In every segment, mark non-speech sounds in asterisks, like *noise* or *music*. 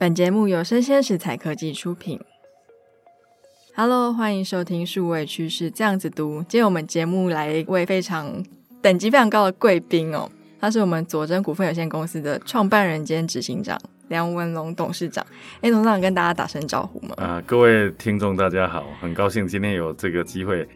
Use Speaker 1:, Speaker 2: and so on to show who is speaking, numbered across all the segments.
Speaker 1: 本节目由生鲜食材科技出品。Hello，欢迎收听数位趋势这样子读。今天我们节目来一位非常等级非常高的贵宾哦，他是我们佐臻股份有限公司的创办人兼执行长梁文龙董事长。哎，董事长跟大家打声招呼嘛。
Speaker 2: 啊，各位听众大家好，很高兴今天有这个机会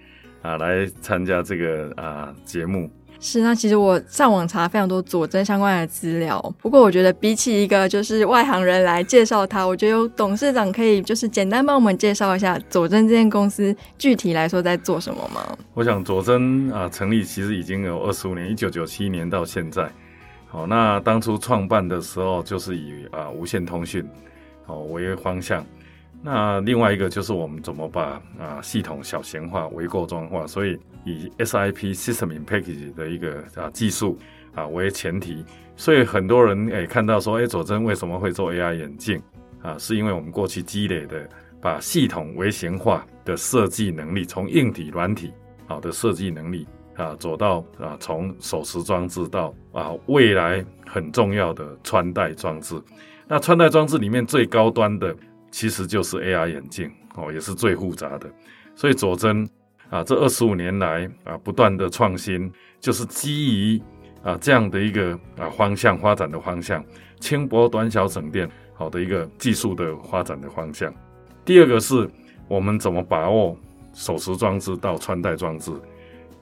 Speaker 2: 啊来参加这个啊节目。
Speaker 1: 是，那其实我上网查非常多佐证相关的资料，不过我觉得比起一个就是外行人来介绍他，我觉得有董事长可以就是简单帮我们介绍一下佐证这间公司具体来说在做什么吗？
Speaker 2: 我想佐证啊成立其实已经有二十五年，一九九七年到现在。好，那当初创办的时候就是以啊无线通讯好为方向。那另外一个就是我们怎么把啊系统小型化、微构装化，所以以 SIP System in Package 的一个啊技术啊为前提，所以很多人诶、看到说，诶、欸、佐臻为什么会做 AR 眼镜啊？是因为我们过去积累的把系统微型化的设计能力，从硬体、软体好的设计能力啊，走到啊从手持装置到啊未来很重要的穿戴装置。那穿戴装置里面最高端的。其实就是 AR 眼镜哦，也是最复杂的。所以佐真啊，这二十五年来啊，不断的创新，就是基于啊这样的一个啊方向发展的方向，轻薄短小省电好的一个技术的发展的方向。第二个是我们怎么把握手持装置到穿戴装置，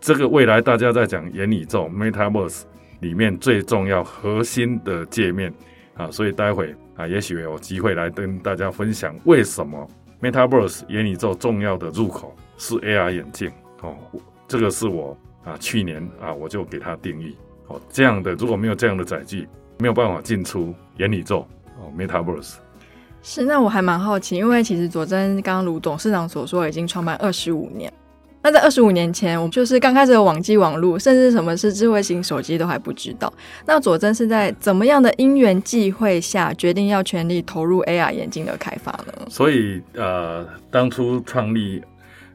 Speaker 2: 这个未来大家在讲元宇宙 Metaverse 里面最重要核心的界面啊，所以待会。啊，也许有机会来跟大家分享为什么 Metaverse 眼宇宙重要的入口是 AR 眼镜哦。这个是我啊去年啊我就给它定义哦，这样的如果没有这样的载具，没有办法进出眼宇宙哦 Metaverse。
Speaker 1: 是，那我还蛮好奇，因为其实佐真刚刚如董事长所说，已经创办二十五年。那在二十五年前，我们就是刚开始有网际网络，甚至什么是智慧型手机都还不知道。那佐真是在怎么样的因缘际会下，决定要全力投入 AR 眼镜的开发呢？
Speaker 2: 所以呃，当初创立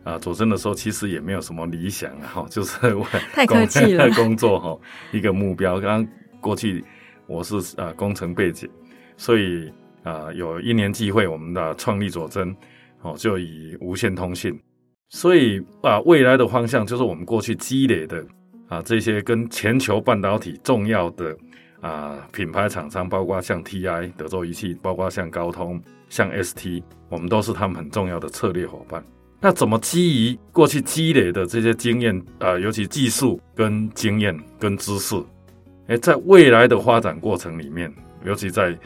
Speaker 2: 啊、呃、佐臻的时候，其实也没有什么理想哈，就是我
Speaker 1: 太客气了 *laughs*
Speaker 2: 工作哈一个目标。刚刚过去我是啊、呃、工程背景，所以啊、呃、有一年机会，我们的创立佐臻哦，就以无线通讯。所以啊，未来的方向就是我们过去积累的啊，这些跟全球半导体重要的啊品牌厂商，包括像 TI 德州仪器，包括像高通、像 ST，我们都是他们很重要的策略伙伴。那怎么基于过去积累的这些经验啊，尤其技术跟经验跟知识，诶，在未来的发展过程里面，尤其在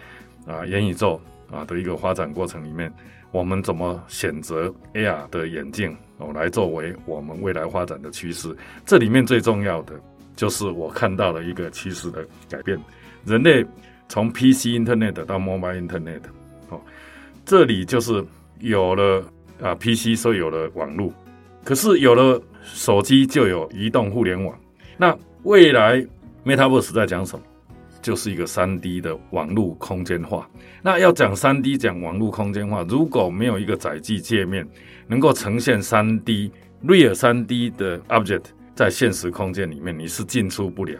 Speaker 2: 啊元宇宙啊的一个发展过程里面，我们怎么选择 AR 的眼镜？哦，来作为我们未来发展的趋势。这里面最重要的就是我看到了一个趋势的改变。人类从 PC Internet 到 Mobile Internet，哦，这里就是有了啊 PC，所以有了网络。可是有了手机，就有移动互联网。那未来 Metaverse 在讲什么？就是一个三 D 的网络空间化。那要讲三 D，讲网络空间化，如果没有一个载具界面，能够呈现三 D real 三 D 的 object 在现实空间里面，你是进出不了。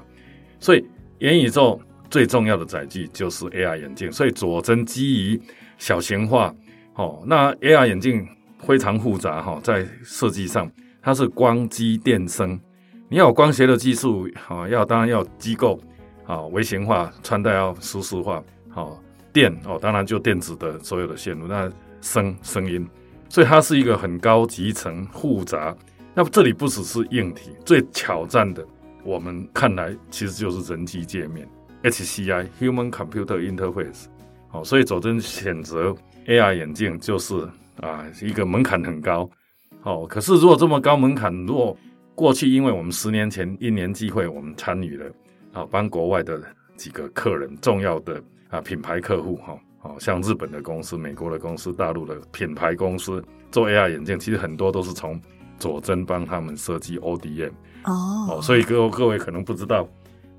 Speaker 2: 所以元宇宙最重要的载具就是 AR 眼镜。所以佐臻基于小型化，哦，那 AR 眼镜非常复杂哈，在设计上它是光机电声，你要有光学的技术，哈，要当然要机构。啊，微型化穿戴要舒适化，好电哦，当然就电子的所有的线路，那声声音，所以它是一个很高集成复杂。那么这里不只是硬体，最挑战的，我们看来其实就是人机界面 HCI Human Computer Interface。好，所以佐臻选择 AR 眼镜就是啊一个门槛很高。好，可是如果这么高门槛，如果过去因为我们十年前一年机会，我们参与了。啊，帮国外的几个客人，重要的啊品牌客户哈，好像日本的公司、美国的公司、大陆的品牌公司做 AR 眼镜，其实很多都是从佐真帮他们设计 ODM 哦，所以各各位可能不知道，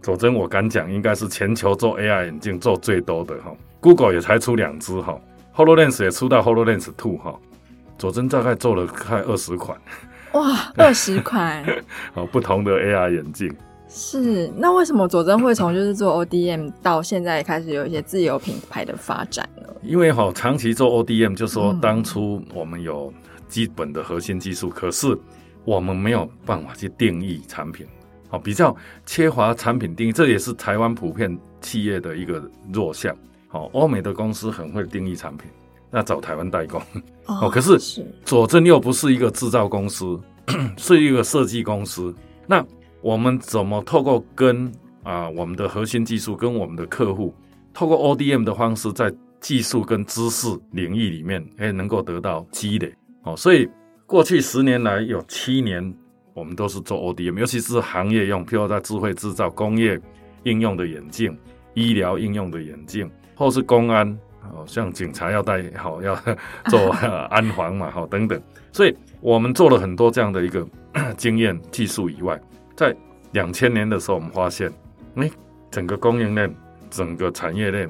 Speaker 2: 佐真我敢讲，应该是全球做 AR 眼镜做最多的哈，Google 也才出两只哈，HoloLens 也出到 HoloLens Two 哈，佐真大概做了快二十款，
Speaker 1: 哇，*laughs* 二十款，*laughs*
Speaker 2: 哦不同的 AR 眼镜。
Speaker 1: 是，那为什么佐证会从就是做 ODM 到现在开始有一些自有品牌的发展呢？
Speaker 2: 因为哈，长期做 ODM，就是说当初我们有基本的核心技术，嗯、可是我们没有办法去定义产品，好，比较缺乏产品定义，这也是台湾普遍企业的一个弱项。好，欧美的公司很会定义产品，那找台湾代工。哦，可是佐证又不是一个制造公司，*clears throat* 是一个设计公司。那我们怎么透过跟啊我们的核心技术跟我们的客户，透过 ODM 的方式，在技术跟知识领域里面，哎，能够得到积累。哦，所以过去十年来有七年，我们都是做 ODM，尤其是行业用，譬如在智慧制造、工业应用的眼镜、医疗应用的眼镜，或是公安，哦，像警察要戴好要 *laughs* 做 *laughs* 安防嘛，好等等。所以我们做了很多这样的一个 *coughs* 经验技术以外。在两千年的时候，我们发现，哎，整个供应链、整个产业链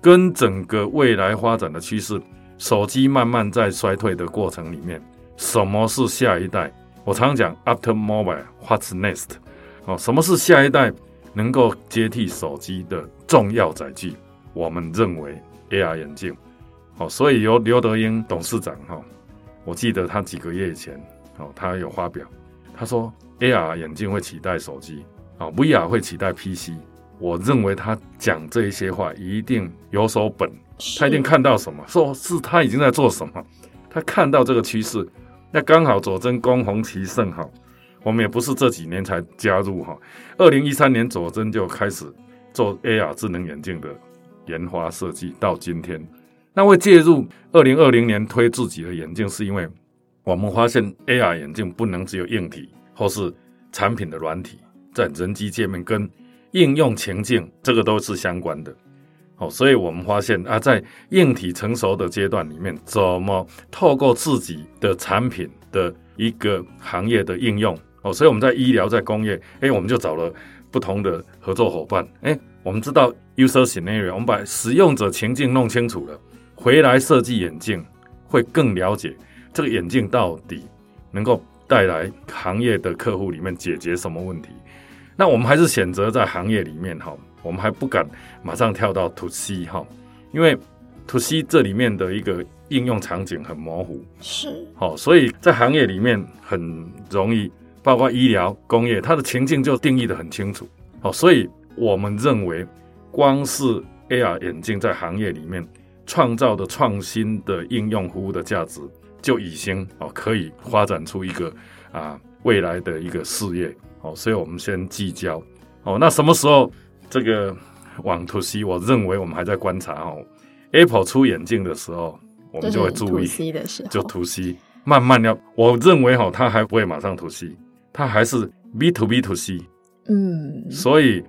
Speaker 2: 跟整个未来发展的趋势，手机慢慢在衰退的过程里面，什么是下一代？我常常讲，After Mobile，What's next？哦，什么是下一代能够接替手机的重要载具？我们认为 AR 眼镜。哦，所以由刘德英董事长哈，我记得他几个月以前，哦，他有发表，他说。AR 眼镜会取代手机啊，VR 会取代 PC。我认为他讲这一些话一定有所本，他一定看到什么，说是他已经在做什么，他看到这个趋势。那刚好佐臻恭逢其盛哈，我们也不是这几年才加入哈，二零一三年佐臻就开始做 AR 智能眼镜的研发设计，到今天。那会介入二零二零年推自己的眼镜，是因为我们发现 AR 眼镜不能只有硬体。或是产品的软体，在人机界面跟应用情境，这个都是相关的。哦，所以我们发现啊，在硬体成熟的阶段里面，怎么透过自己的产品的一个行业的应用？哦，所以我们在医疗、在工业，哎，我们就找了不同的合作伙伴。哎，我们知道 user scenario，我们把使用者情境弄清楚了，回来设计眼镜会更了解这个眼镜到底能够。带来行业的客户里面解决什么问题？那我们还是选择在行业里面哈，我们还不敢马上跳到 To C 哈，因为 To C 这里面的一个应用场景很模糊，
Speaker 1: 是
Speaker 2: 好，所以在行业里面很容易，包括医疗、工业，它的情境就定义的很清楚，好，所以我们认为，光是 AR 眼镜在行业里面创造的创新的应用服务的价值。就已经哦，可以发展出一个啊未来的一个事业哦，所以我们先聚焦哦。那什么时候这个往 to C？我认为我们还在观察哦。Apple 出眼镜的时候，我们就会注意。就 to C，慢慢要，我认为哈，它还不会马上 to C，它还是 B to B to C。嗯，所以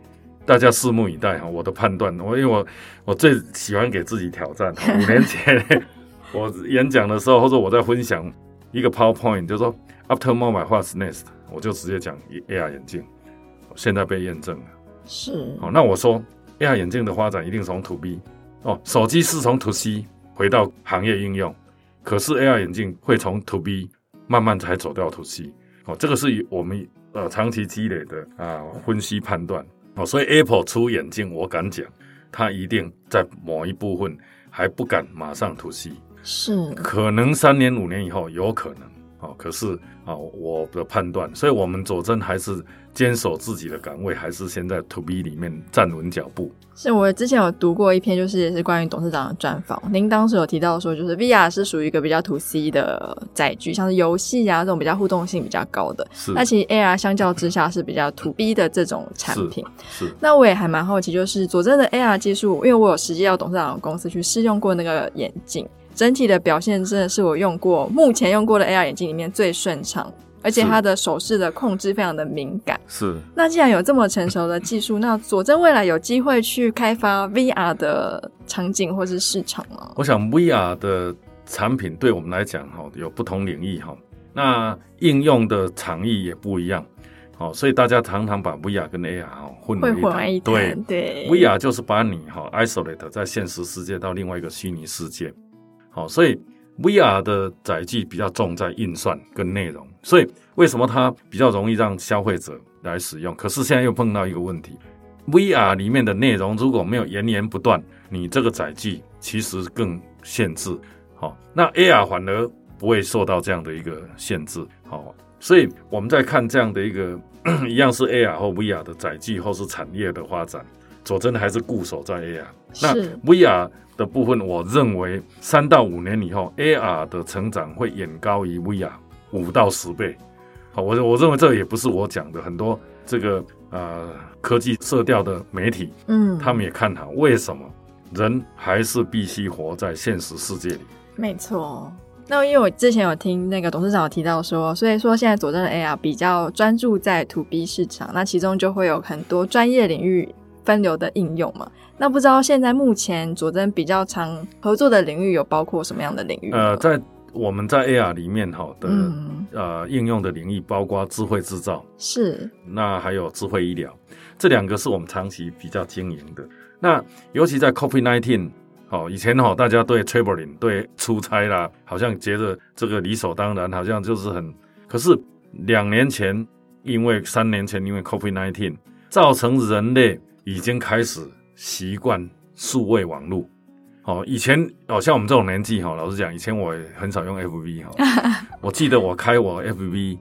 Speaker 2: 大家拭目以待哈。我的判断，我因为我我最喜欢给自己挑战，五年前。我演讲的时候，或者我在分享一个 PowerPoint，就说 After mobile, what's next？我就直接讲 AR 眼镜，现在被验证了。
Speaker 1: 是。
Speaker 2: 好，那我说 AR 眼镜的发展一定从 To B 哦，手机是从 To C 回到行业应用，可是 AR 眼镜会从 To B 慢慢才走到 To C。哦，这个是我们呃长期积累的啊分析判断。哦，所以 Apple 出眼镜，我敢讲，它一定在某一部分还不敢马上 To C。
Speaker 1: 是，
Speaker 2: 可能三年五年以后有可能，哦，可是啊，我的判断，所以我们佐证还是坚守自己的岗位，还是先在 To B 里面站稳脚步。
Speaker 1: 是我之前有读过一篇，就是也是关于董事长的专访，您当时有提到说，就是 VR 是属于一个比较 To C 的载具，像是游戏啊这种比较互动性比较高的，
Speaker 2: 是。
Speaker 1: 那其实 AR 相较之下是比较 To B 的这种产品。
Speaker 2: 是。是
Speaker 1: 那我也还蛮好奇，就是佐证的 AR 技术，因为我有实际到董事长的公司去试用过那个眼镜。整体的表现真的是我用过目前用过的 AR 眼镜里面最顺畅，而且它的手势的控制非常的敏感。
Speaker 2: 是。
Speaker 1: 那既然有这么成熟的技术，那佐证未来有机会去开发 VR 的场景或是市场吗？
Speaker 2: 我想 VR 的产品对我们来讲，哈，有不同领域，哈，那应用的场域也不一样，好，所以大家常常把 VR 跟 AR 混为一谈。对对，VR 就是把你哈 isolate 在现实世界到另外一个虚拟世界。好，所以 VR 的载具比较重在运算跟内容，所以为什么它比较容易让消费者来使用？可是现在又碰到一个问题，VR 里面的内容如果没有源源不断，你这个载具其实更限制。好，那 AR 反而不会受到这样的一个限制。好，所以我们在看这样的一个一样是 AR 或 VR 的载具或是产业的发展，佐证还是固守在 AR。那 VR 的部分，我认为三到五年以后，AR 的成长会远高于 VR 五到十倍。好，我我认为这也不是我讲的，很多这个呃科技色调的媒体，嗯，他们也看好。为什么？人还是必须活在现实世界里。
Speaker 1: 没错。那因为我之前有听那个董事长有提到说，所以说现在佐证的 AR 比较专注在 To B 市场，那其中就会有很多专业领域分流的应用嘛。那不知道现在目前佐证比较常合作的领域有包括什么样的领域？
Speaker 2: 呃，在我们在 AR 里面哈的、嗯、呃应用的领域包括智慧制造，
Speaker 1: 是，
Speaker 2: 那还有智慧医疗，这两个是我们长期比较经营的。那尤其在 COVID-19，哦，以前哈大家对 traveling 对出差啦，好像觉得这个理所当然，好像就是很，可是两年前因为三年前因为 COVID-19，造成人类已经开始。习惯数位网络，哦，以前哦，像我们这种年纪哈，老实讲，以前我也很少用 FB 哈。*laughs* 我记得我开我 FB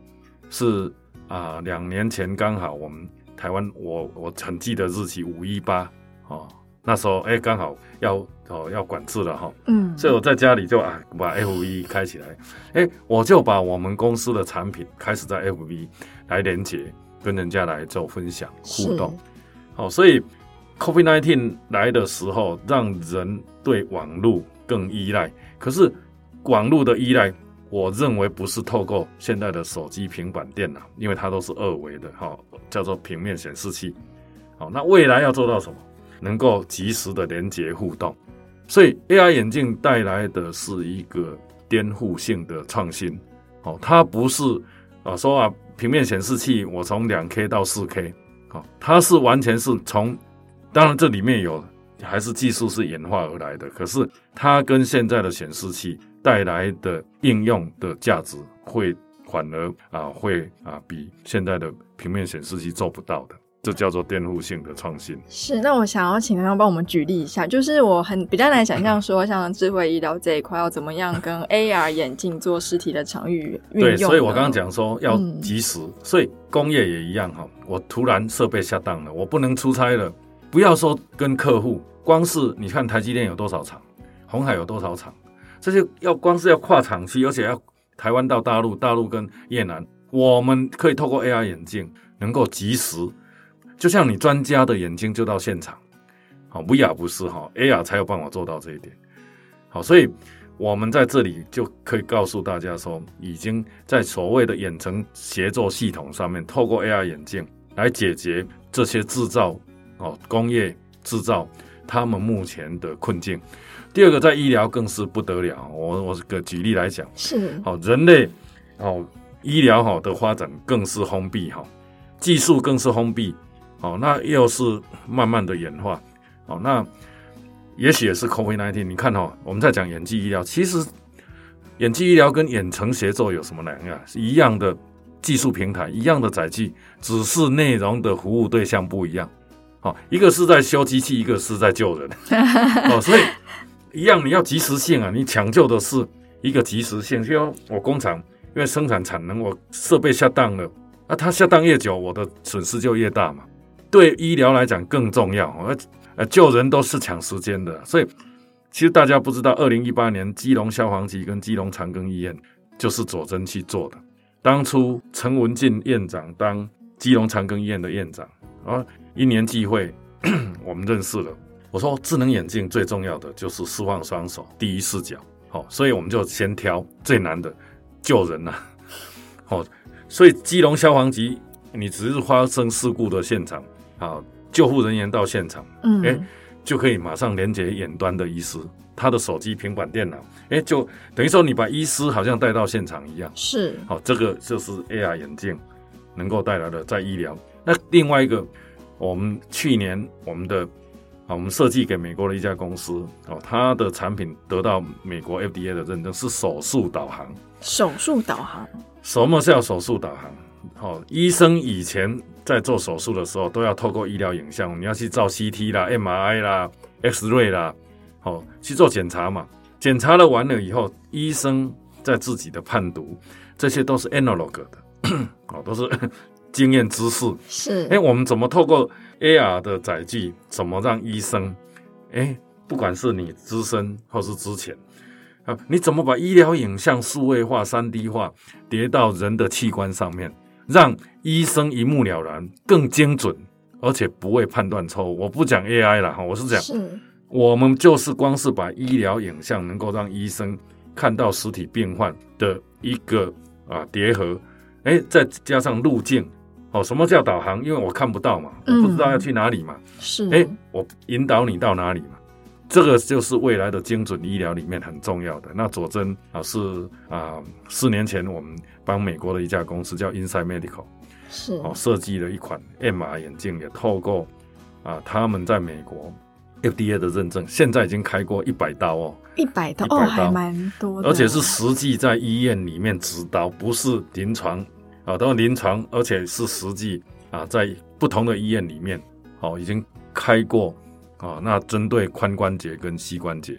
Speaker 2: 是啊，两年前刚好我们台湾，我我很记得日期五一八哦，那时候哎刚好要哦要管制了哈，嗯，所以我在家里就啊把 FB 开起来，哎，我就把我们公司的产品开始在 FB 来连接，跟人家来做分享互动，哦，所以。COVID-19 来的时候，让人对网络更依赖。可是，网络的依赖，我认为不是透过现在的手机、平板电脑，因为它都是二维的，哈，叫做平面显示器。好，那未来要做到什么？能够及时的连接互动。所以，AR 眼镜带来的是一个颠覆性的创新。好，它不是啊说啊平面显示器，我从两 K 到四 K，好，它是完全是从当然，这里面有还是技术是演化而来的，可是它跟现在的显示器带来的应用的价值，会反而啊会啊比现在的平面显示器做不到的，这叫做颠覆性的创新。
Speaker 1: 是，那我想要请刚刚帮我们举例一下，就是我很比较难想象说，像智慧医疗这一块要怎么样跟 *laughs* AR 眼镜做实体的场域运用。
Speaker 2: 对，所以我刚刚讲说要及时，嗯、所以工业也一样哈，我突然设备下档了，我不能出差了。不要说跟客户，光是你看台积电有多少厂，鸿海有多少厂，这些要光是要跨厂区，而且要台湾到大陆，大陆跟越南，我们可以透过 AR 眼镜能够及时，就像你专家的眼睛就到现场，好，VR 不是哈，AR 才有办法做到这一点，好，所以我们在这里就可以告诉大家说，已经在所谓的远程协作系统上面，透过 AR 眼镜来解决这些制造。哦，工业制造他们目前的困境。第二个，在医疗更是不得了。我我个举例来讲，
Speaker 1: 是
Speaker 2: 好人类哦，医疗好的发展更是封闭哈，技术更是封闭。哦，那又是慢慢的演化。哦，那也许也是 COVID-19。你看哈，我们在讲演技医疗，其实演技医疗跟远程协作有什么两样？是一样的技术平台，一样的载具，只是内容的服务对象不一样。好，一个是在修机器，一个是在救人。*laughs* 哦，所以一样，你要及时性啊，你抢救的是一个及时性。就我工厂因为生产产能，我设备下档了，那它下档越久，我的损失就越大嘛。对医疗来讲更重要，而呃，救人都是抢时间的。所以其实大家不知道，二零一八年基隆消防局跟基隆长庚医院就是佐真去做的。当初陈文进院长当基隆长庚医院的院长啊。一年际会，*clears throat* 我们认识了。我说，智能眼镜最重要的就是释放双手，第一视角。好，所以我们就先挑最难的救人呐。好，*laughs* 所以基隆消防局，你只是发生事故的现场，好，救护人员到现场，嗯，哎，就可以马上连接远端的医师，他的手机、平板电脑，哎，就等于说你把医师好像带到现场一样。
Speaker 1: 是，
Speaker 2: 好，这个就是 AR 眼镜能够带来的在医疗。那另外一个。我们去年我们的啊，我们设计给美国的一家公司哦，它的产品得到美国 FDA 的认证，是手术导航。
Speaker 1: 手术导航，
Speaker 2: 什么叫手术导航？哦，医生以前在做手术的时候，都要透过医疗影像，你要去照 CT 啦、MRI 啦、X-ray 啦，哦，去做检查嘛。检查了完了以后，医生在自己的判读，这些都是 analog 的，*coughs* 哦，都是经验知识。
Speaker 1: 是，
Speaker 2: 哎，我们怎么透过 AR 的载具，怎么让医生，哎，不管是你资深或是之前。啊，你怎么把医疗影像数位化、三 D 化叠到人的器官上面，让医生一目了然、更精准，而且不会判断错误？我不讲 AI 了哈，我是讲，我们就是光是把医疗影像能够让医生看到实体病患的一个啊叠合，哎，再加上路径，哦，什么叫导航？因为我看不到嘛，我不知道要去哪里嘛，
Speaker 1: 是，
Speaker 2: 哎，我引导你到哪里嘛。这个就是未来的精准医疗里面很重要的。那佐真啊，是啊，四年前我们帮美国的一家公司叫 Inside Medical
Speaker 1: 是
Speaker 2: 哦设计了一款 MR 眼镜，也透过啊他们在美国 FDA 的认证，现在已经开过一百刀哦，
Speaker 1: 一百刀，哦，还蛮多的，
Speaker 2: 而且是实际在医院里面执刀，不是临床啊，都是临床，而且是实际啊在不同的医院里面哦已经开过。啊、哦，那针对髋关节跟膝关节，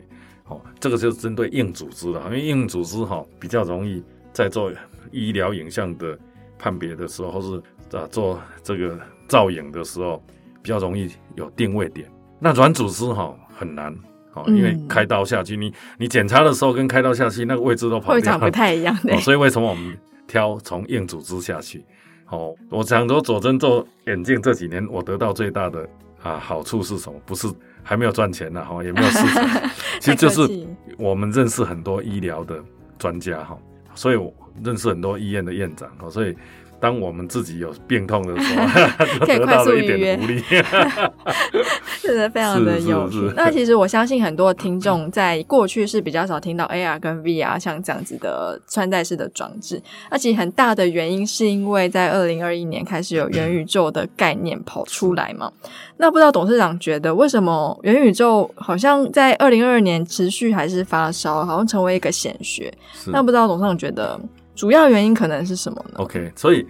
Speaker 2: 哦，这个就是针对硬组织的，因为硬组织哈、哦、比较容易在做医疗影像的判别的时候，或是啊做这个造影的时候，比较容易有定位点。那软组织哈、哦、很难，哦，因为开刀下去，嗯、你你检查的时候跟开刀下去那个位置都跑掉，
Speaker 1: 不太一样的、
Speaker 2: 哦。所以为什么我们挑从硬组织下去？哦，我想说佐真做眼镜这几年，我得到最大的。啊，好处是什么？不是还没有赚钱呢，哈，也没有市场。*laughs* 其实就是我们认识很多医疗的专家，哈，所以我认识很多医院的院长哈，所以。当我们自己有病痛的时候，*laughs* *laughs*
Speaker 1: 可以快速预约，*laughs* 真的非常的有趣。那其实我相信很多听众在过去是比较少听到 AR 跟 VR 像这样子的穿戴式的装置。那其实很大的原因是因为在二零二一年开始有元宇宙的概念跑出来嘛。那不知道董事长觉得为什么元宇宙好像在二零二二年持续还是发烧，好像成为一个显学？那不知道董事长觉得？主要原因可能是什么呢
Speaker 2: ？OK，所以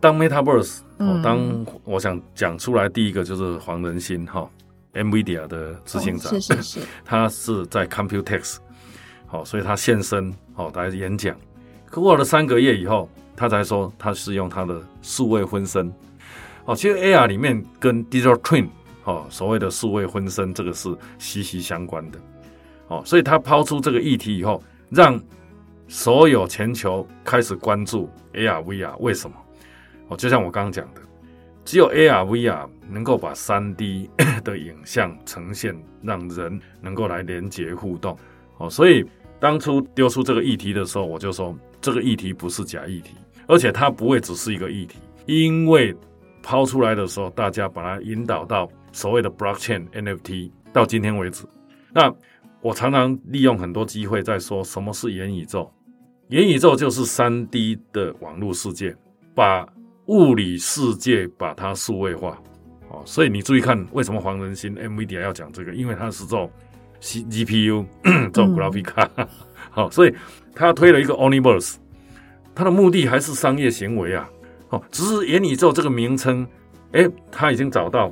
Speaker 2: 当 Metaverse，、嗯、当我想讲出来第一个就是黄仁勋哈，NVIDIA 的执行长，
Speaker 1: 哦、是是是，*laughs*
Speaker 2: 他是在 Computex，好，所以他现身好来演讲。可过了三个月以后，他才说他是用他的数位分身。哦，其实 AR 里面跟 Digital Twin，哦，所谓的数位分身这个是息息相关的。哦，所以他抛出这个议题以后，让所有全球开始关注 AR VR，为什么？哦，就像我刚刚讲的，只有 AR VR 能够把三 D *coughs* 的影像呈现，让人能够来连接互动。哦，所以当初丢出这个议题的时候，我就说这个议题不是假议题，而且它不会只是一个议题，因为抛出来的时候，大家把它引导到所谓的 Blockchain NFT，到今天为止，那。我常常利用很多机会在说什么是元宇宙。元宇宙就是三 D 的网络世界，把物理世界把它数位化。哦，所以你注意看，为什么黄仁勋 NVIDIA 要讲这个？因为他是做 C GPU *clears throat* 做 graphic 卡。好，*laughs* 所以他推了一个 Omniverse，他的目的还是商业行为啊。哦，只是元宇宙这个名称，诶，他已经找到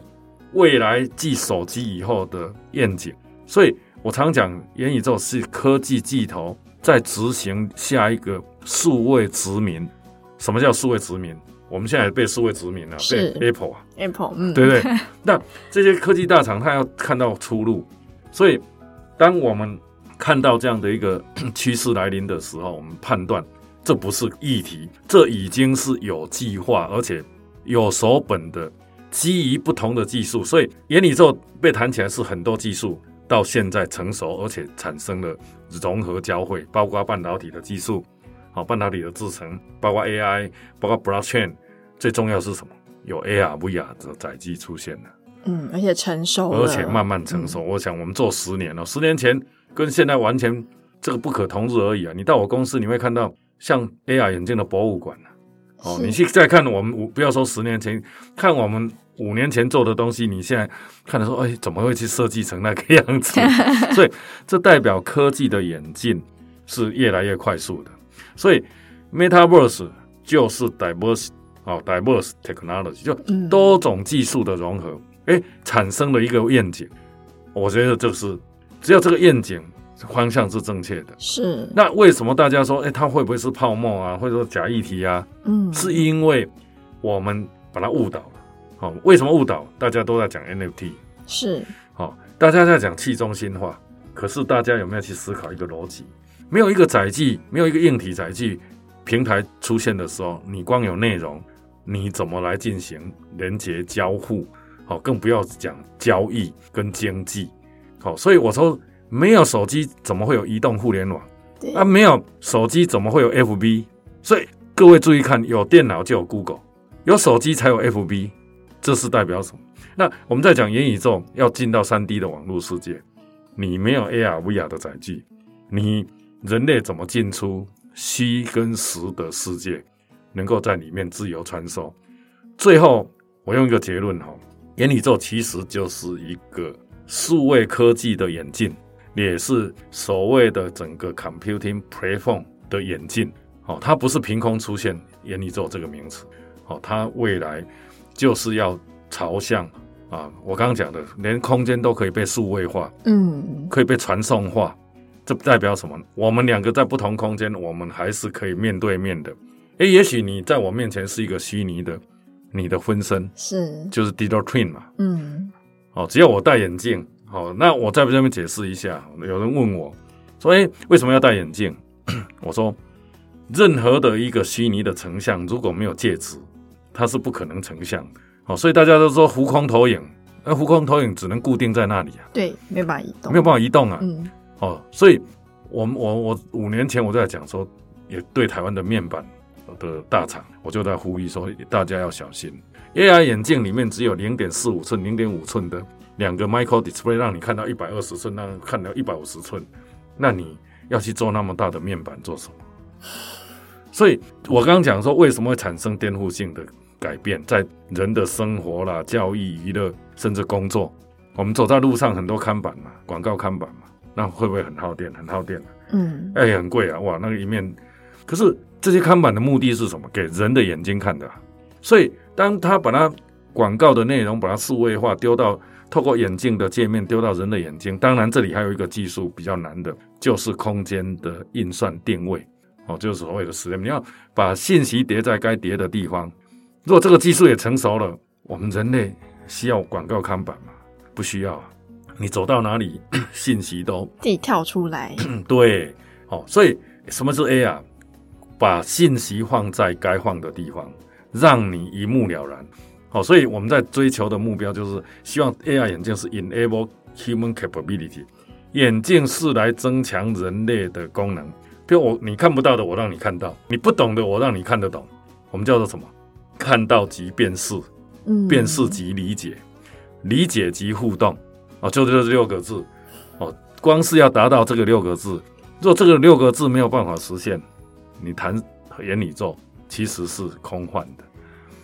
Speaker 2: 未来继手机以后的愿景，所以。我常讲，元宇宙是科技巨头在执行下一个数位殖民。什么叫数位殖民？我们现在被数位殖民了，被 Apple 啊
Speaker 1: ，Apple，嗯，
Speaker 2: 对不对？*laughs* 那这些科技大厂，它要看到出路。所以，当我们看到这样的一个趋势来临的时候，我们判断这不是议题，这已经是有计划，而且有手本的，基于不同的技术。所以，元宇宙被谈起来是很多技术。到现在成熟，而且产生了融合交汇，包括半导体的技术，好，半导体的制程，包括 AI，包括 Blockchain，最重要是什么？有 AR、VR 的载机出现了，
Speaker 1: 嗯，而且成熟，
Speaker 2: 而且慢慢成熟。嗯、我想我们做十年了，十年前跟现在完全这个不可同日而语啊！你到我公司，你会看到像 AR 眼镜的博物馆、啊、哦，你去再看我们，不要说十年前，看我们五年前做的东西，你现在看的说，哎，怎么会去设计成那个样子？*laughs* 所以这代表科技的演进是越来越快速的。所以 Metaverse 就是 diverse 哦，diverse technology 就多种技术的融合，哎，产生了一个愿景。我觉得就是只要这个愿景方向是正确的，
Speaker 1: 是。
Speaker 2: 那为什么大家说，哎，它会不会是泡沫啊，或者说假议题啊？
Speaker 1: 嗯，
Speaker 2: 是因为我们把它误导了。好，为什么误导？大家都在讲 NFT，
Speaker 1: 是。
Speaker 2: 哦，大家在讲去中心化，可是大家有没有去思考一个逻辑？没有一个载具，没有一个硬体载具平台出现的时候，你光有内容，你怎么来进行连接交互？好，更不要讲交易跟经济。好，所以我说，没有手机怎么会有移动互联
Speaker 1: 网？
Speaker 2: 啊，没有手机怎么会有 FB？所以各位注意看，有电脑就有 Google，有手机才有 FB，这是代表什么？那我们在讲元宇宙要进到三 D 的网络世界，你没有 AR、VR 的载具，你人类怎么进出虚跟实的世界，能够在里面自由穿梭？最后，我用一个结论哈。元宇宙其实就是一个数位科技的演进，也是所谓的整个 computing platform 的演进。好，它不是凭空出现元宇宙这个名词。好，它未来就是要朝向啊，我刚刚讲的，连空间都可以被数位化，
Speaker 1: 嗯，
Speaker 2: 可以被传送化。这代表什么？我们两个在不同空间，我们还是可以面对面的。诶，也许你在我面前是一个虚拟的。你的分身
Speaker 1: 是
Speaker 2: 就是 digital twin 嘛？
Speaker 1: 嗯，
Speaker 2: 哦，只要我戴眼镜，好，那我在这边解释一下。有人问我，说：“诶，为什么要戴眼镜？” *coughs* 我说：“任何的一个虚拟的成像，如果没有介质，它是不可能成像的。哦，所以大家都说浮空投影，那浮空投影只能固定在那里啊，
Speaker 1: 对，没有办法移动，
Speaker 2: 没有办法移动啊。
Speaker 1: 嗯，
Speaker 2: 哦，所以我我我五年前我就在讲说，也对台湾的面板。的大厂，我就在呼吁说，大家要小心。AR 眼镜里面只有零点四五寸、零点五寸的两个 micro display，让你看到一百二十寸，让看到一百五十寸，那你要去做那么大的面板做什么？所以我刚刚讲说，为什么会产生颠覆性的改变，在人的生活啦、教育、娱乐，甚至工作，我们走在路上很多看板嘛，广告看板嘛，那会不会很耗电？很耗电啊？
Speaker 1: 嗯，
Speaker 2: 哎，很贵啊！哇，那个一面，可是。这些看板的目的是什么？给人的眼睛看的。所以，当他把它广告的内容把它数位化，丢到透过眼镜的界面丢到人的眼睛。当然，这里还有一个技术比较难的，就是空间的运算定位。哦，就是所谓的实验。你要把信息叠在该叠的地方。如果这个技术也成熟了，我们人类需要广告看板吗？不需要。你走到哪里，*coughs* 信息都
Speaker 1: 自己跳出来。*coughs*
Speaker 2: 对，哦，所以什么是 A 啊把信息放在该放的地方，让你一目了然。好，所以我们在追求的目标就是希望 AR 眼镜是 enable human capability，眼镜是来增强人类的功能。比如我你看不到的，我让你看到；你不懂的，我让你看得懂。我们叫做什么？看到即辨识，
Speaker 1: 嗯，
Speaker 2: 辨识即理解，理解即互动。哦，就这六个字。哦，光是要达到这个六个字，如果这个六个字没有办法实现。你谈元宇宙其实是空幻的，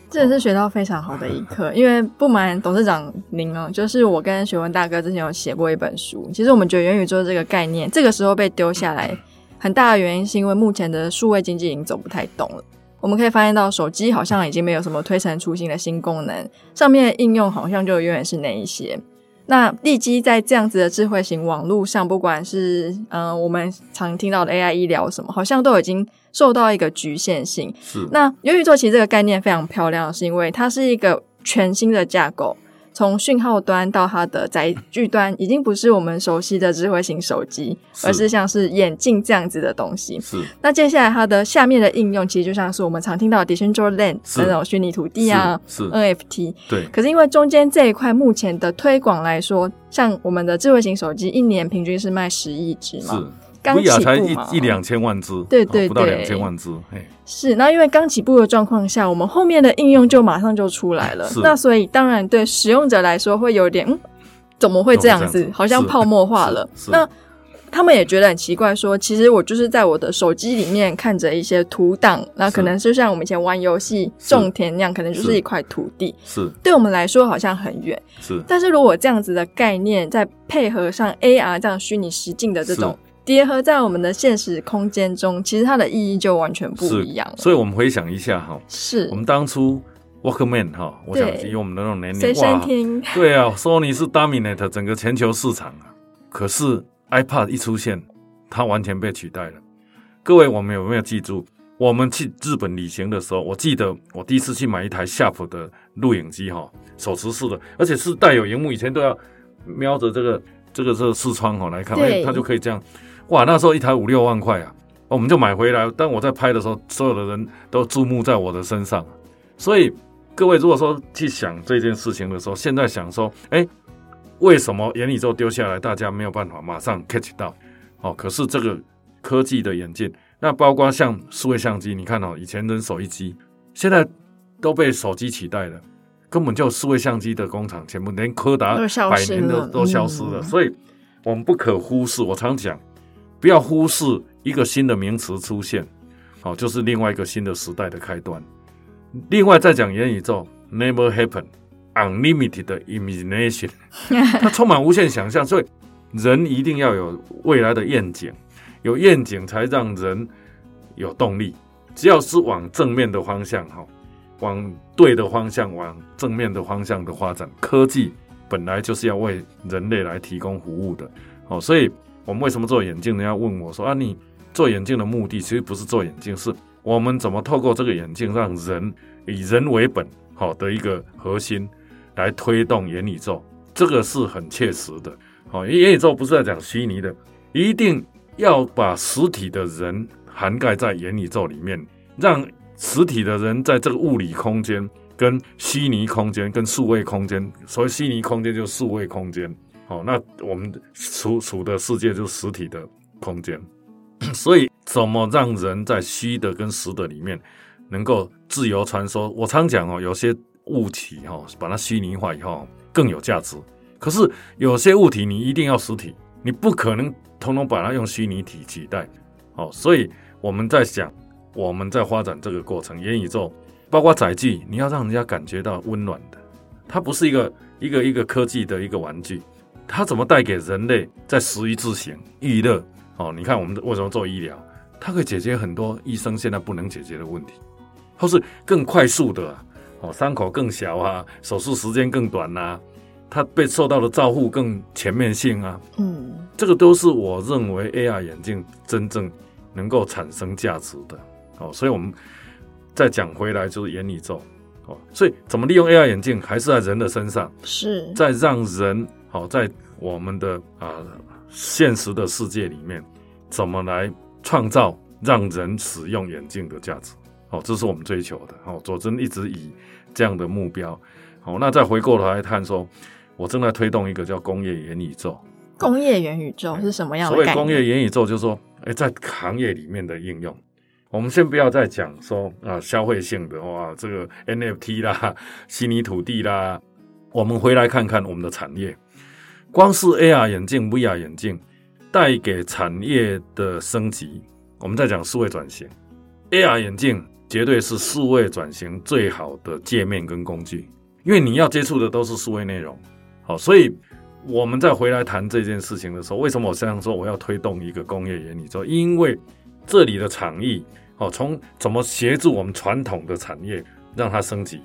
Speaker 1: 这也是学到非常好的一课。*laughs* 因为不瞒董事长您哦，就是我跟学文大哥之前有写过一本书。其实我们觉得元宇宙这个概念，这个时候被丢下来，很大的原因是因为目前的数位经济已经走不太动了。我们可以发现到，手机好像已经没有什么推陈出新的新功能，上面的应用好像就永远是那一些。那立基在这样子的智慧型网络上，不管是嗯、呃，我们常听到的 AI 医疗什么，好像都已经受到一个局限性。
Speaker 2: 是。
Speaker 1: 那元宇宙其实这个概念非常漂亮，是因为它是一个全新的架构。从讯号端到它的载具端，已经不是我们熟悉的智慧型手机，而是像是眼镜这样子的东西。
Speaker 2: 是。
Speaker 1: 那接下来它的下面的应用，其实就像是我们常听到的 Decentraland 那种虚拟土地啊，
Speaker 2: 是，是
Speaker 1: NFT。
Speaker 2: 对。
Speaker 1: 可是因为中间这一块目前的推广来说，像我们的智慧型手机，一年平均是卖十亿只嘛。
Speaker 2: 是。刚起步才一一两千万只，
Speaker 1: 对对对，
Speaker 2: 不到两千万只。
Speaker 1: 是，那因为刚起步的状况下，我们后面的应用就马上就出来了。那所以当然对使用者来说会有点，嗯，怎么会这样子？好像泡沫化了。那他们也觉得很奇怪说，说其实我就是在我的手机里面看着一些图档，那可能就像我们以前玩游戏种田那样，可能就是一块土地，
Speaker 2: 是。
Speaker 1: 对我们来说好像很远，
Speaker 2: 是。
Speaker 1: 但是如果这样子的概念再配合上 AR 这样虚拟实境的这种叠合在我们的现实空间中，其实它的意义就完全不一样了。
Speaker 2: 所以我们回想一下哈，
Speaker 1: 是
Speaker 2: 我们当初。Walkman 哈，我想以我们的那种年龄，
Speaker 1: 哇，
Speaker 2: 对啊，Sony 是 dominate 整个全球市场啊。可是 iPad 一出现，它完全被取代了。各位，我们有没有记住？我们去日本旅行的时候，我记得我第一次去买一台 Sharp 的录影机哈，手持式的，而且是带有荧幕，以前都要瞄着这个这个这个视窗哈来看，哎，它就可以这样。哇，那时候一台五六万块啊，我们就买回来。当我在拍的时候，所有的人都注目在我的身上，所以。各位，如果说去想这件事情的时候，现在想说，哎，为什么元宇宙丢下来，大家没有办法马上 catch 到？哦，可是这个科技的演进，那包括像数位相机，你看哦，以前人手一机，现在都被手机取代了，根本就数位相机的工厂全部连柯达百年的都消失了。所以，我们不可忽视。我常讲，不要忽视一个新的名词出现，好，就是另外一个新的时代的开端。另外再讲元宇宙，never happen，unlimited imagination，*laughs* 它充满无限想象，所以人一定要有未来的愿景，有愿景才让人有动力。只要是往正面的方向哈，往对的方向，往正面的方向的发展，科技本来就是要为人类来提供服务的。哦，所以我们为什么做眼镜？人家问我说啊，你做眼镜的目的其实不是做眼镜，是。我们怎么透过这个眼镜，让人以人为本，好的一个核心来推动元宇宙？这个是很切实的。好，因为元宇宙不是在讲虚拟的，一定要把实体的人涵盖在元宇宙里面，让实体的人在这个物理空间、跟虚拟空间、跟数位空间，所谓虚拟空间就是数位空间。好，那我们处处的世界就是实体的空间，*clears throat* 所以。怎么让人在虚的跟实的里面能够自由穿梭？我常讲哦，有些物体哈，把它虚拟化以后更有价值。可是有些物体你一定要实体，你不可能统统把它用虚拟体取代。哦，所以我们在想，我们在发展这个过程，元宇宙包括载具，你要让人家感觉到温暖的，它不是一个一个一个科技的一个玩具，它怎么带给人类在食衣住行娱乐？哦，你看我们为什么做医疗？它可以解决很多医生现在不能解决的问题，或是更快速的哦，伤口更小啊，手术时间更短呐，它被受到的照护更全面性啊，嗯，这个都是我认为 AR 眼镜真正能够产生价值的哦。所以我们再讲回来就是元宇宙哦，所以怎么利用 AR 眼镜还是在人的身上，
Speaker 1: 是
Speaker 2: 在让人好在我们的啊现实的世界里面怎么来。创造让人使用眼镜的价值，好，这是我们追求的。好，佐真一直以这样的目标。好，那再回过头来看，说我正在推动一个叫工业元宇宙。
Speaker 1: 工业元宇宙是什么样的？
Speaker 2: 所谓工业元宇宙，就是说，哎，在行业里面的应用。我们先不要再讲说啊，消费性的哇，这个 NFT 啦，*laughs* 虚拟土地啦，我们回来看看我们的产业，光是 AR 眼镜、VR 眼镜。带给产业的升级，我们在讲数位转型，AR 眼镜绝对是数位转型最好的界面跟工具，因为你要接触的都是数位内容。好，所以我们再回来谈这件事情的时候，为什么我这样说？我要推动一个工业元宇宙，因为这里的场域，哦，从怎么协助我们传统的产业让它升级，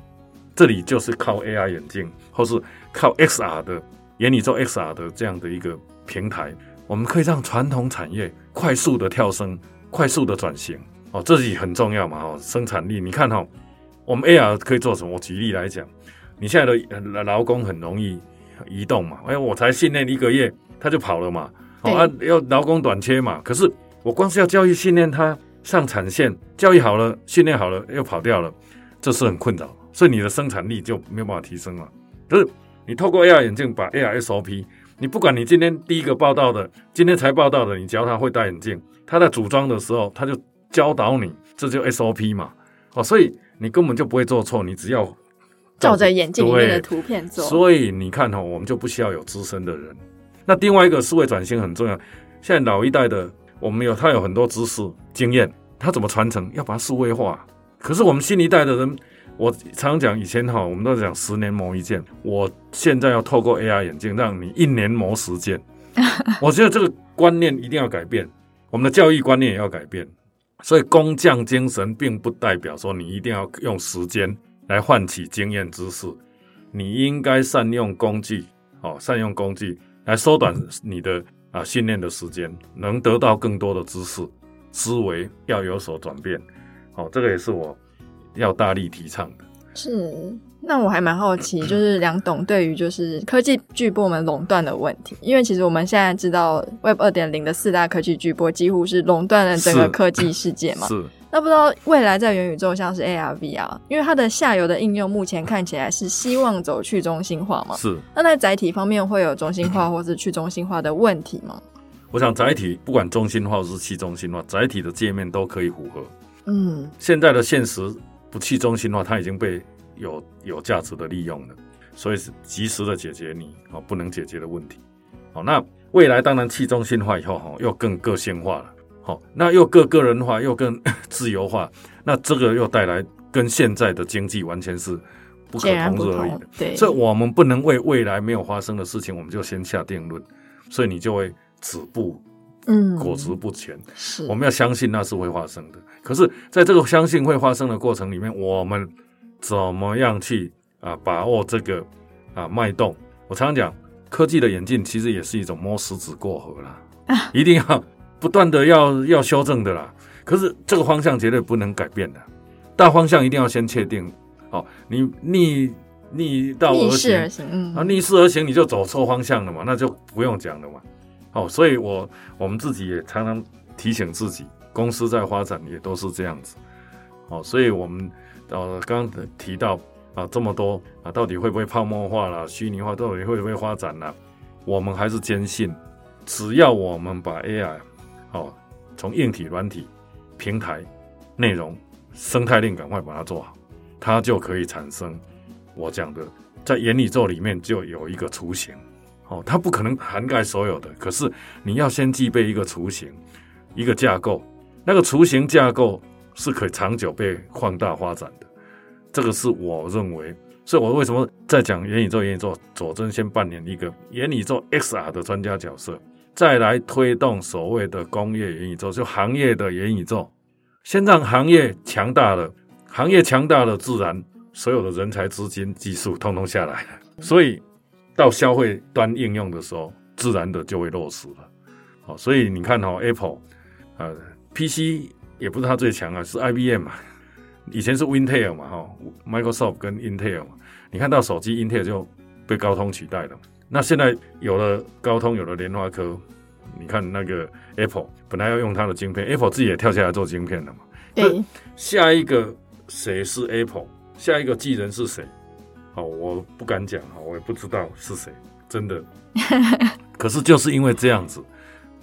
Speaker 2: 这里就是靠 AR 眼镜，或是靠 XR 的元宇宙 XR 的这样的一个平台。我们可以让传统产业快速的跳升，快速的转型哦，这里很重要嘛哦，生产力。你看哈、哦，我们 AR 可以做什么？我举例来讲，你现在的劳工很容易移动嘛，哎，我才训练一个月他就跑了嘛，哦啊，要劳工短缺嘛。可是我光是要教育训练他上产线，教育好了，训练好了又跑掉了，这是很困扰，所以你的生产力就没有办法提升了。可是你透过 AR 眼镜把 AR SOP。你不管你今天第一个报道的，今天才报道的，你只要他会戴眼镜，他在组装的时候，他就教导你，这就 SOP 嘛，哦，所以你根本就不会做错，你只要
Speaker 1: 照着眼镜里面的图片做。
Speaker 2: 所以你看哈、哦，我们就不需要有资深的人。那另外一个思维转型很重要，现在老一代的，我们有他有很多知识经验，他怎么传承？要把它数位化。可是我们新一代的人，我常常讲以前哈，我们都讲十年磨一剑，我现在要透过 AR 眼镜，让你一年磨十剑。*laughs* 我觉得这个观念一定要改变，我们的教育观念也要改变。所以工匠精神并不代表说你一定要用时间来换取经验知识，你应该善用工具，哦，善用工具来缩短你的啊训练的时间，能得到更多的知识，思维要有所转变，哦，这个也是我要大力提倡的。
Speaker 1: 是。那我还蛮好奇，*clears throat* 就是梁董对于就是科技巨波们垄断的问题，因为其实我们现在知道 Web 二点零的四大科技巨波几乎是垄断了整个科技世界嘛。
Speaker 2: 是。
Speaker 1: 那不知道未来在元宇宙，像是 AR、VR，因为它的下游的应用目前看起来是希望走去中心化嘛。
Speaker 2: 是。
Speaker 1: 那在载体方面会有中心化或是去中心化的问题吗？
Speaker 2: 我想载体不管中心化或是去中心化，载体的界面都可以符合。
Speaker 1: 嗯。现
Speaker 2: 在的现实不去中心化，它已经被。有有价值的利用了，所以是及时的解决你啊不能解决的问题。好，那未来当然去中心化以后哈，又更个性化了。好，那又更个人化，又更 *coughs* 自由化。那这个又带来跟现在的经济完全是不可同日而语的。
Speaker 1: 对，
Speaker 2: 所以我们不能为未来没有发生的事情，我们就先下定论，所以你就会止步，嗯，裹足不全。
Speaker 1: 是，
Speaker 2: 我们要相信那是会发生的。可是，在这个相信会发生的过程里面，我们。怎么样去啊把握这个啊脉动？我常常讲，科技的演进其实也是一种摸石子过河啦，啊、一定要不断的要要修正的啦。可是这个方向绝对不能改变的，大方向一定要先确定。哦，你逆逆道而行，而行嗯、啊，逆势而行你就走错方向了嘛，那就不用讲了嘛。哦，所以我我们自己也常常提醒自己，公司在发展也都是这样子。哦，所以我们。呃，刚提到啊，这么多啊，到底会不会泡沫化了？虚拟化到底会不会发展呢？我们还是坚信，只要我们把 AI 哦，从硬体、软体、平台、内容、生态链赶快把它做好，它就可以产生我讲的，在元宇宙里面就有一个雏形。哦，它不可能涵盖所有的，可是你要先具备一个雏形，一个架构，那个雏形架构。是可以长久被放大发展的，这个是我认为。所以我为什么在讲元宇宙？元宇宙，佐证先扮演一个元宇宙 XR 的专家角色，再来推动所谓的工业元宇宙，就行业的元宇宙。先让行业强大了，行业强大了，自然所有的人才、资金、技术通通下来。所以到消费端应用的时候，自然的就会落实了。好，所以你看哈，Apple，呃，PC。也不是它最强啊，是 IBM 嘛，以前是 Intel 嘛，哈，Microsoft 跟 Intel 嘛，你看到手机 Intel 就被高通取代了，那现在有了高通，有了联发科，你看那个 Apple 本来要用它的晶片，Apple 自己也跳下来做晶片了嘛，对，下一个谁是 Apple？下一个继人是谁？哦，我不敢讲哈，我也不知道是谁，真的，*laughs* 可是就是因为这样子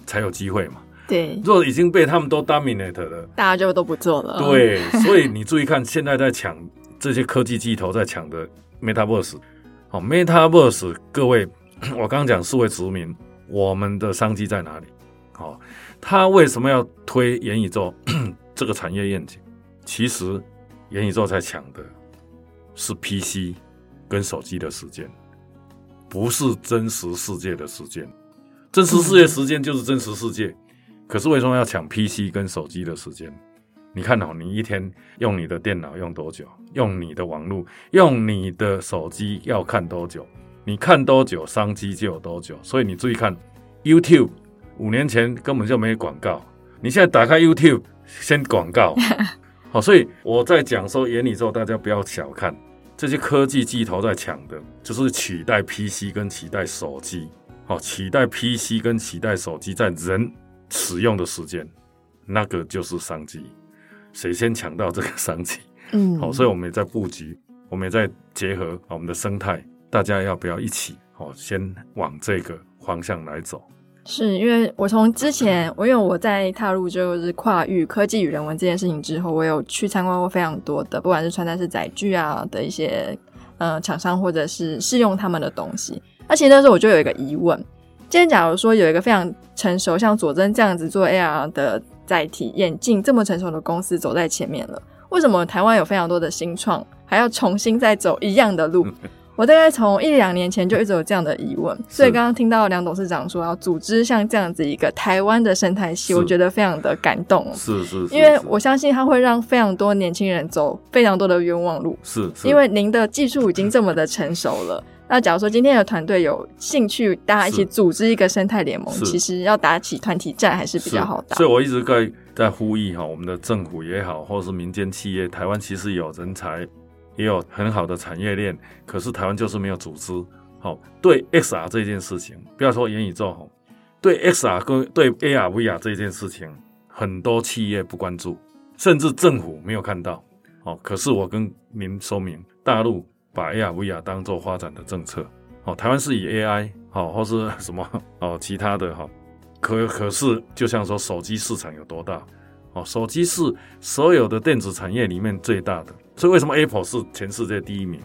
Speaker 2: 才有机会嘛。
Speaker 1: 对，
Speaker 2: 若已经被他们都 dominate 了，
Speaker 1: 大家就都不做了。
Speaker 2: 对，所以你注意看，现在在抢这些科技巨头在抢的 Metaverse，好，Metaverse，各位，我刚刚讲数位殖民，我们的商机在哪里？好，他为什么要推元宇宙 *coughs* 这个产业愿景？其实元宇宙在抢的是 PC 跟手机的时间，不是真实世界的时间。真实世界时间就是真实世界。嗯可是为什么要抢 PC 跟手机的时间？你看哦，你一天用你的电脑用多久？用你的网络，用你的手机要看多久？你看多久，商机就有多久。所以你注意看，YouTube 五年前根本就没广告，你现在打开 YouTube 先广告。*laughs* 好，所以我在讲说元宇宙，大家不要小看这些科技巨头在抢的，就是取代 PC 跟取代手机。好，取代 PC 跟取代手机在人。使用的时间，那个就是商机。谁先抢到这个商机？嗯，好，所以我们也在布局，我们也在结合我们的生态，大家要不要一起？好，先往这个方向来走。
Speaker 1: 是因为我从之前，我因为我在踏入就是跨域科技与人文这件事情之后，我有去参观过非常多的，不管是穿戴式载具啊的一些呃厂商，或者是试用他们的东西。那其实那时候我就有一个疑问。今天假如说有一个非常成熟，像佐真这样子做 AR 的载体眼镜这么成熟的公司走在前面了，为什么台湾有非常多的新创还要重新再走一样的路？*laughs* 我大概从一两年前就一直有这样的疑问，所以刚刚听到梁董事长说要组织像这样子一个台湾的生态系，我觉得非常的感动。
Speaker 2: 是是，是，
Speaker 1: 因为我相信它会让非常多年轻人走非常多的冤枉路。
Speaker 2: 是，是，
Speaker 1: 因为您的技术已经这么的成熟了。*laughs* 那假如说今天的团队有兴趣，大家一起组织一个生态联盟，其实要打起团体战还是比较好打。
Speaker 2: 所以我一直在在呼吁哈，我们的政府也好，或者是民间企业，台湾其实有人才，也有很好的产业链，可是台湾就是没有组织。好，对 XR 这件事情，不要说元宇宙哈，对 XR 跟对 AR、VR 这件事情，很多企业不关注，甚至政府没有看到。好，可是我跟您说明，大陆。把 AR、VR 当做发展的政策，哦，台湾是以 AI 好，或是什么 *laughs* 哦，其他的哈，可可是就像说手机市场有多大，哦，手机是所有的电子产业里面最大的，所以为什么 Apple 是全世界第一名？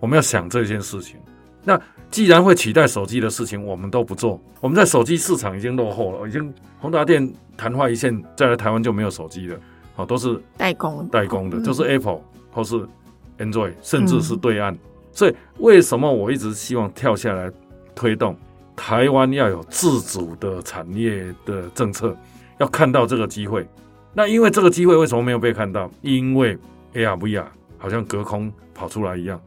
Speaker 2: 我们要想这件事情。那既然会取代手机的事情，我们都不做，我们在手机市场已经落后了，已经宏达电昙花一现，再来台湾就没有手机了，哦，都是代工代工的，就是 Apple 或是。Android，甚至是对岸，嗯，所以为什么我一直希望跳下来推动台湾要有自主的产业的政策，要看到这个机会。那因为这个机会为什么没有被看到？因为 AR、VR 好像隔空跑出来一样。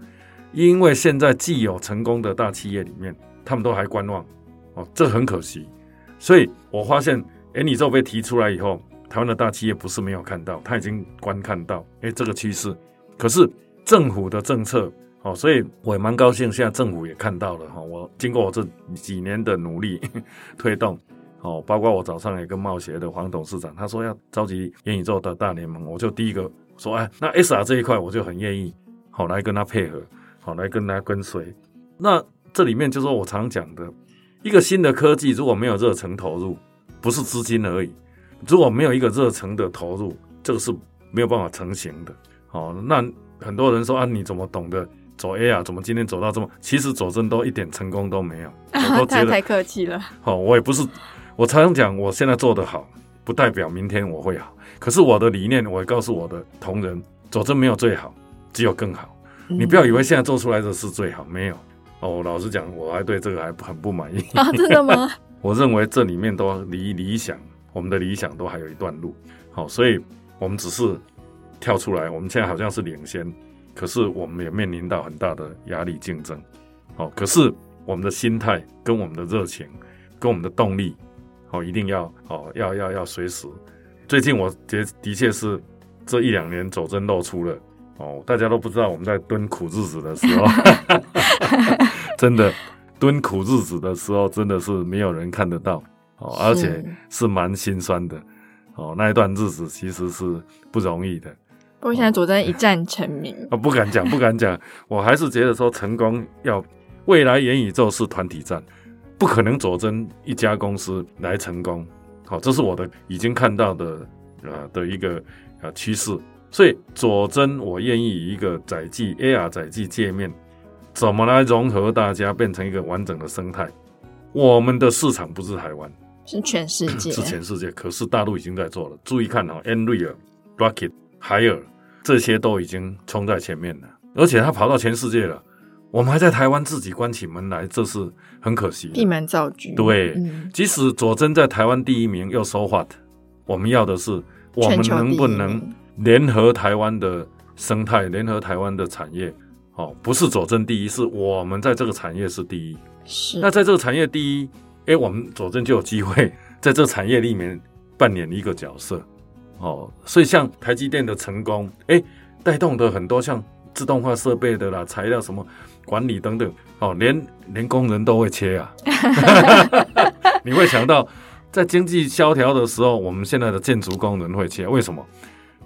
Speaker 2: 因为现在既有成功的大企业里面，他们都还观望，哦，这很可惜。所以我发现，哎宇宙被提出来以后，台湾的大企业不是没有看到，他已经观看到，哎，这个趋势，可是。政府的政策，哦，所以我也蛮高兴，现在政府也看到了哈。我经过我这几年的努力 *laughs* 推动，哦，包括我早上也跟贸协的黄董事长，他说要召集元宇宙的大联盟，我就第一个说，哎，那 SR 这一块我就很愿意，好来跟他配合，好来跟他跟随。那这里面就是说我常讲的，一个新的科技如果没有热忱投入，不是资金而已，如果没有一个热忱的投入，这个是没有办法成型的。好，那。很多人说啊，你怎么懂得走 AR？怎么今天走到这么？其实佐证都一点成功都没有，我都觉得 *laughs*
Speaker 1: 太客气了。
Speaker 2: 好，我也不是，我常常讲，我现在做得好，不代表明天我会好。可是我的理念，我也告诉我的同仁，佐证没有最好，只有更好。你不要以为现在做出来的是最好，没有。哦，老实讲，我还对这个还很不满意 *laughs*
Speaker 1: 啊，真的吗？*laughs*
Speaker 2: 我认为这里面都离理想，我们的理想都还有一段路。好，所以我们只是。跳出来，我们现在好像是领先，可是我们也面临到很大的压力竞争。好，可是我们的心态、跟我们的热情、跟我们的动力，好，一定要哦，要要要随时。最近我觉的确是这一两年佐真露出了哦，大家都不知道我们在蹲苦日子的时候，*laughs* 真的蹲苦日子的时候，真的是没有人看得到哦，而且是蛮心酸的哦，那一段日子其实是不容易的。
Speaker 1: 不过现在佐证一战成名
Speaker 2: 啊，不敢讲，不敢讲。我还是觉得说，成功要未来元宇宙是团体战，不可能佐证一家公司来成功。好，这是我的已经看到的啊的一个啊趋势。所以佐证，我愿意以一个载具 AR 载具界面，怎么来融合大家，变成一个完整的生态。我们的市场不是台湾，
Speaker 1: 是全世界，
Speaker 2: 是全世界。可是大陆已经在做了。注意看哦，Nreal、Rocket、Haier。这些都已经冲在前面了，而且它跑到全世界了，我们还在台湾自己关起门来，这是很可惜的。
Speaker 1: 闭门造车。
Speaker 2: 对，嗯、即使佐证在台湾第一名，又 so what？我们要的是，我们能不能联合台湾的生态，联合台湾的产业？哦，不是佐证第一，是我们在这个产业是第一。
Speaker 1: 是。
Speaker 2: 那在这个产业第一，哎，我们佐证就有机会 *laughs* 在这个产业里面扮演一个角色。哦，所以像台积电的成功，哎，带动的很多像自动化设备的啦、材料什么管理等等，哦，连连工人都会切啊。*laughs* *laughs* 你会想到，在经济萧条的时候，我们现在的建筑工人会切，为什么？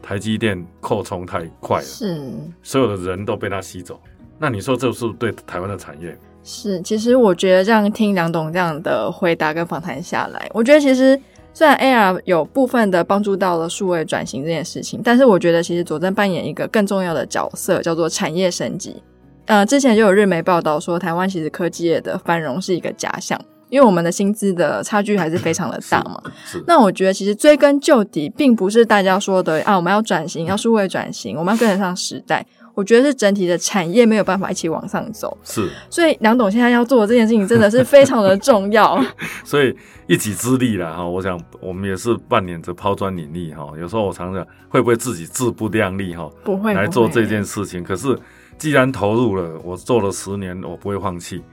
Speaker 2: 台积电扩充太快了，
Speaker 1: 是
Speaker 2: 所有的人都被它吸走。那你说这是不是对台湾的产业？
Speaker 1: 是，其实我觉得这样听梁董这样的回答跟访谈下来，我觉得其实。虽然 AR 有部分的帮助到了数位转型这件事情，但是我觉得其实佐证扮演一个更重要的角色，叫做产业升级。呃，之前就有日媒报道说，台湾其实科技业的繁荣是一个假象。因为我们的薪资的差距还是非常的大嘛。
Speaker 2: 是。
Speaker 1: 那我觉得其实追根究底，并不是大家说的啊，我们要转型，要数位转型，我们要跟得上时代。我觉得是整体的产业没有办法一起往上走。
Speaker 2: 是。
Speaker 1: 所以梁董现在要做的这件事情真的是非常的 *laughs* 重要。
Speaker 2: 所以一己之力了哈，我想我们也是扮演着抛砖引玉哈。有时候我常常会不会自己自不量力哈？
Speaker 1: 不会。
Speaker 2: 来做这件事情，可是既然投入了，我做了十年，我不会放弃。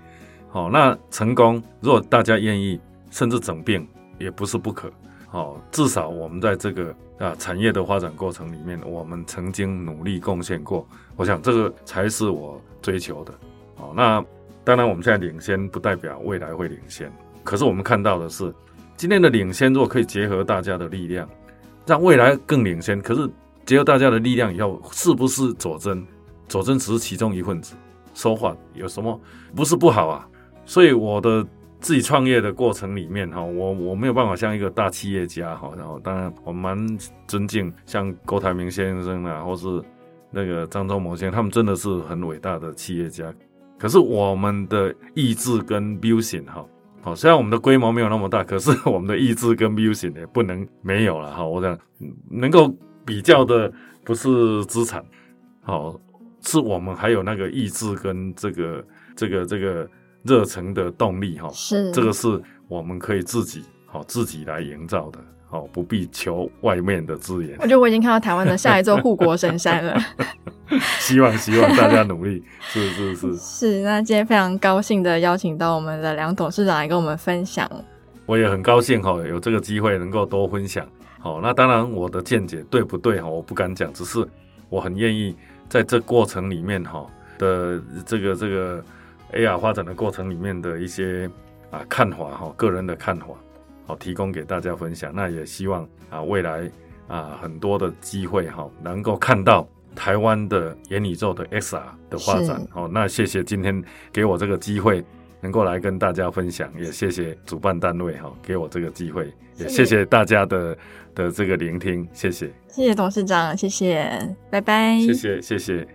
Speaker 2: 好，那成功，如果大家愿意，甚至整并也不是不可。好，至少我们在这个啊产业的发展过程里面，我们曾经努力贡献过。我想这个才是我追求的。好，那当然我们现在领先，不代表未来会领先。可是我们看到的是，今天的领先，如果可以结合大家的力量，让未来更领先。可是结合大家的力量以后，是不是佐证？佐证只是其中一份子。说话有什么不是不好啊？所以我的自己创业的过程里面哈，我我没有办法像一个大企业家哈，然后当然我蛮尊敬像郭台铭先生啊，或是那个张忠谋先生，他们真的是很伟大的企业家。可是我们的意志跟 vision 哈，好，虽然我们的规模没有那么大，可是我们的意志跟 vision 也不能没有了哈。我想能够比较的不是资产，好，是我们还有那个意志跟这个这个这个。热忱的动力，哈，
Speaker 1: 是
Speaker 2: 这个是我们可以自己好自己来营造的，好不必求外面的资源。
Speaker 1: 我觉得我已经看到台湾的下一座护国神山了。*laughs*
Speaker 2: 希望希望大家努力，*laughs* 是是是
Speaker 1: 是。那今天非常高兴的邀请到我们的梁董事长来跟我们分享。
Speaker 2: 我也很高兴哈，有这个机会能够多分享。好，那当然我的见解对不对哈，我不敢讲，只是我很愿意在这过程里面哈的这个这个。AR 发展的过程里面的一些啊看法哈，个人的看法，好提供给大家分享。那也希望啊未来啊很多的机会哈，能够看到台湾的元宇宙的 XR 的发展。哦，那谢谢今天给我这个机会，能够来跟大家分享。也谢谢主办单位哈，给我这个机会。也谢谢大家的的这个聆听，谢谢。
Speaker 1: 谢谢董事长，谢谢，拜拜。
Speaker 2: 谢谢，谢谢。